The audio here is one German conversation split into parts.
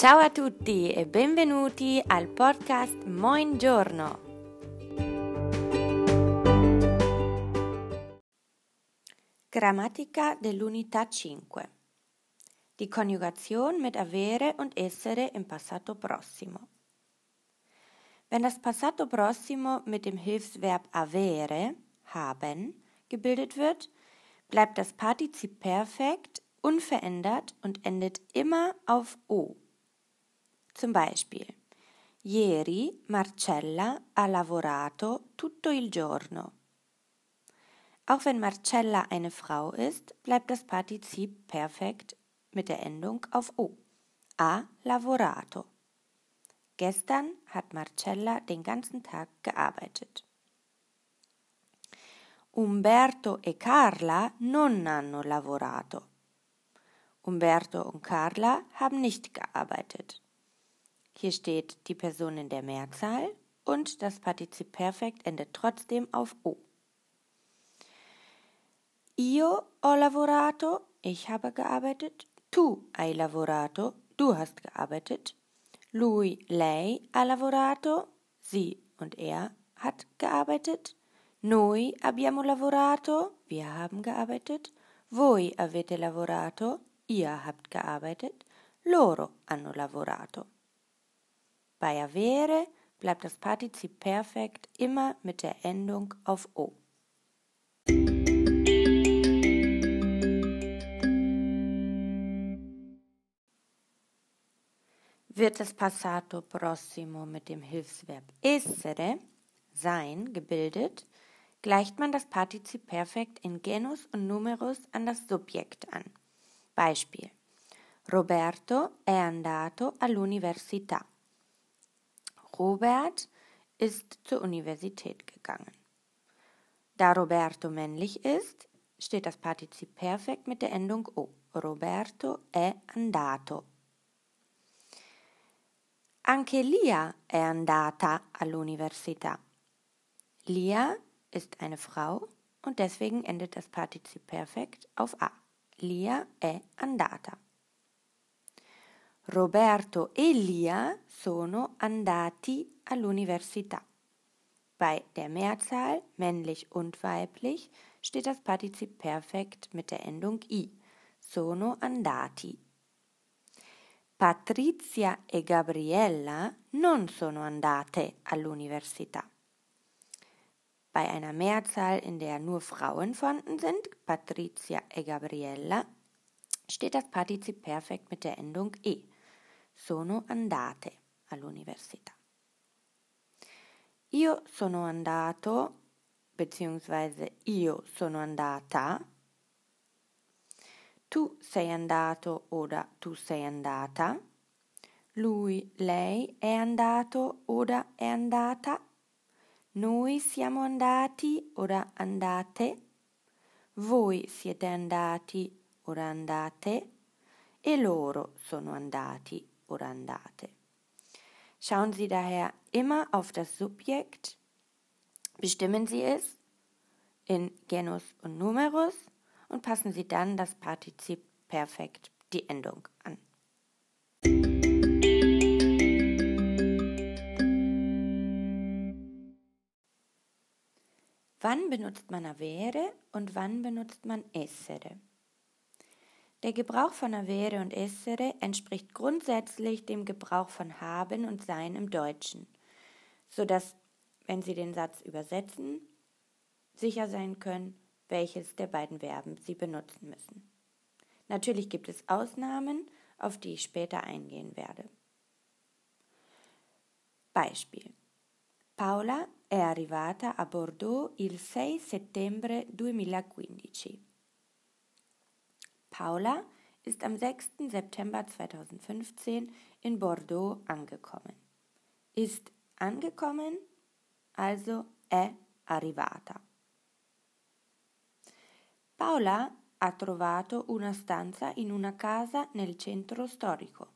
Ciao a tutti e benvenuti al podcast Moin Giorno. Grammatica dell'unità 5. Die Konjugation mit avere und essere im Passato Prossimo. Wenn das Passato Prossimo mit dem Hilfsverb avere, haben, gebildet wird, bleibt das Partizip Perfekt unverändert und endet immer auf O. Zum Beispiel Ieri Marcella ha lavorato tutto il giorno. Auch wenn Marcella eine Frau ist, bleibt das Partizip Perfekt mit der Endung auf O. Ha lavorato. Gestern hat Marcella den ganzen Tag gearbeitet. Umberto e Carla non hanno lavorato. Umberto und Carla haben nicht gearbeitet. Hier steht die Person in der Mehrzahl und das Partizip Perfekt endet trotzdem auf O. Io ho lavorato, ich habe gearbeitet. Tu hai lavorato, du hast gearbeitet. Lui, lei ha lavorato, sie und er hat gearbeitet. Noi abbiamo lavorato, wir haben gearbeitet. Voi avete lavorato, ihr habt gearbeitet. Loro hanno lavorato. Bei avere bleibt das Partizip Perfekt immer mit der Endung auf O. Wird das Passato Prossimo mit dem Hilfsverb essere, sein, gebildet, gleicht man das Partizip Perfekt in Genus und Numerus an das Subjekt an. Beispiel Roberto è andato all'università. Robert ist zur Universität gegangen. Da Roberto männlich ist, steht das Partizip Perfekt mit der Endung O. Roberto è andato. Anche Lia è andata all'università. Lia ist eine Frau und deswegen endet das Partizip Perfekt auf A. Lia è andata. Roberto e Lia sono andati all'università. Bei der Mehrzahl, männlich und weiblich, steht das Partizip Perfekt mit der Endung i. Sono andati. Patrizia e Gabriella non sono andate all'università. Bei einer Mehrzahl, in der nur Frauen vorhanden sind, Patricia e Gabriella, steht das Partizip Perfekt mit der Endung e. Sono andate all'università. Io sono andato beziehungsweise io sono andata. Tu sei andato oder tu sei andata. Lui, lei è andato oder è andata. Noi siamo andati oder andate, voi siete andati oder andate e loro sono andati oder andate. Schauen Sie daher immer auf das Subjekt, bestimmen Sie es in Genus und Numerus und passen Sie dann das Partizip Perfekt, die Endung an. Wann benutzt man avere und wann benutzt man essere? Der Gebrauch von avere und essere entspricht grundsätzlich dem Gebrauch von haben und sein im Deutschen, sodass, wenn Sie den Satz übersetzen, sicher sein können, welches der beiden Verben Sie benutzen müssen. Natürlich gibt es Ausnahmen, auf die ich später eingehen werde. Beispiel Paola è arrivata a Bordeaux il 6 settembre 2015. Paula ist am 6. September 2015 in Bordeaux angekommen. Ist angekommen, also è arrivata. Paola ha trovato una stanza in una casa nel centro storico.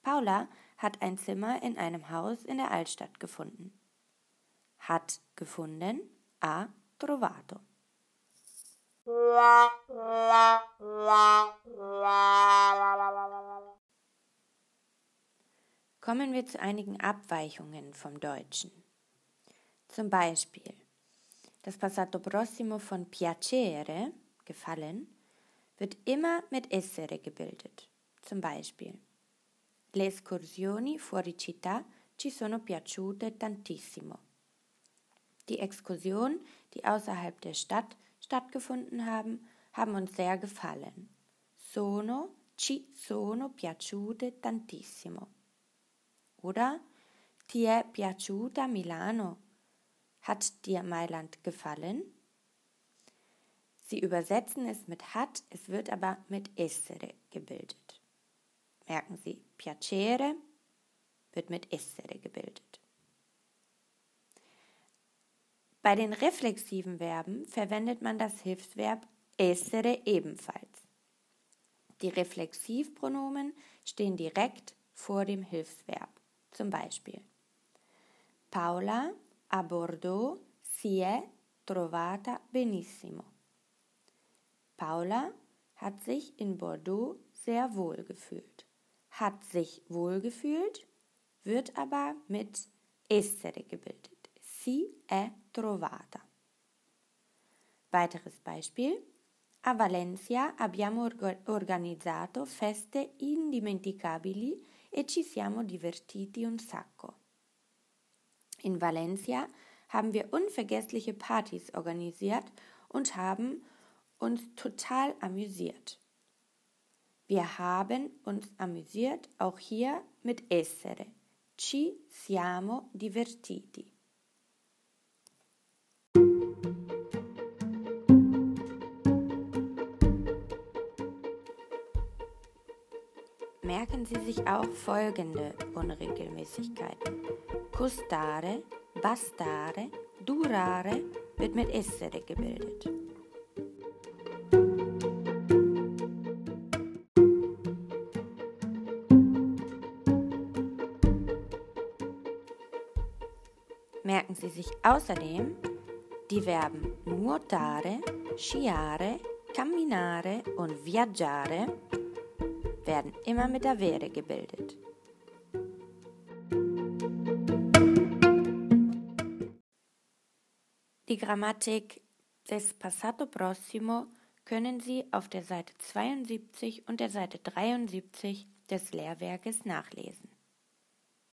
Paula hat ein Zimmer in einem Haus in der Altstadt gefunden hat gefunden, ha trovato. Wir zu einigen Abweichungen vom Deutschen. Zum Beispiel das Passato Prossimo von piacere, gefallen, wird immer mit essere gebildet. Zum Beispiel Le escursioni fuori città ci sono piaciute tantissimo. Die Exkursionen, die außerhalb der Stadt stattgefunden haben, haben uns sehr gefallen. Sono, ci sono piaciute tantissimo. Oder Ti è piaciuta Milano? Hat dir Mailand gefallen? Sie übersetzen es mit hat, es wird aber mit essere gebildet. Merken Sie, piacere wird mit essere gebildet. Bei den reflexiven Verben verwendet man das Hilfsverb essere ebenfalls. Die Reflexivpronomen stehen direkt vor dem Hilfsverb. Zum Beispiel Paola a Bordeaux si è trovata benissimo. Paula hat sich in Bordeaux sehr wohl gefühlt. Hat sich wohl gefühlt wird aber mit essere gebildet. Si è trovata. Weiteres Beispiel. A Valencia abbiamo organizzato feste indimenticabili e ci siamo divertiti un sacco. In Valencia haben wir unvergessliche Partys organisiert und haben uns total amüsiert. Wir haben uns amüsiert auch hier mit essere. Ci siamo divertiti. Sie sich auch folgende Unregelmäßigkeiten. Custare, bastare, durare wird mit essere gebildet. merken Sie sich außerdem die Verben nuotare, sciare, camminare und viaggiare werden immer mit avere gebildet. Die Grammatik des Passato Prossimo können Sie auf der Seite 72 und der Seite 73 des Lehrwerkes nachlesen.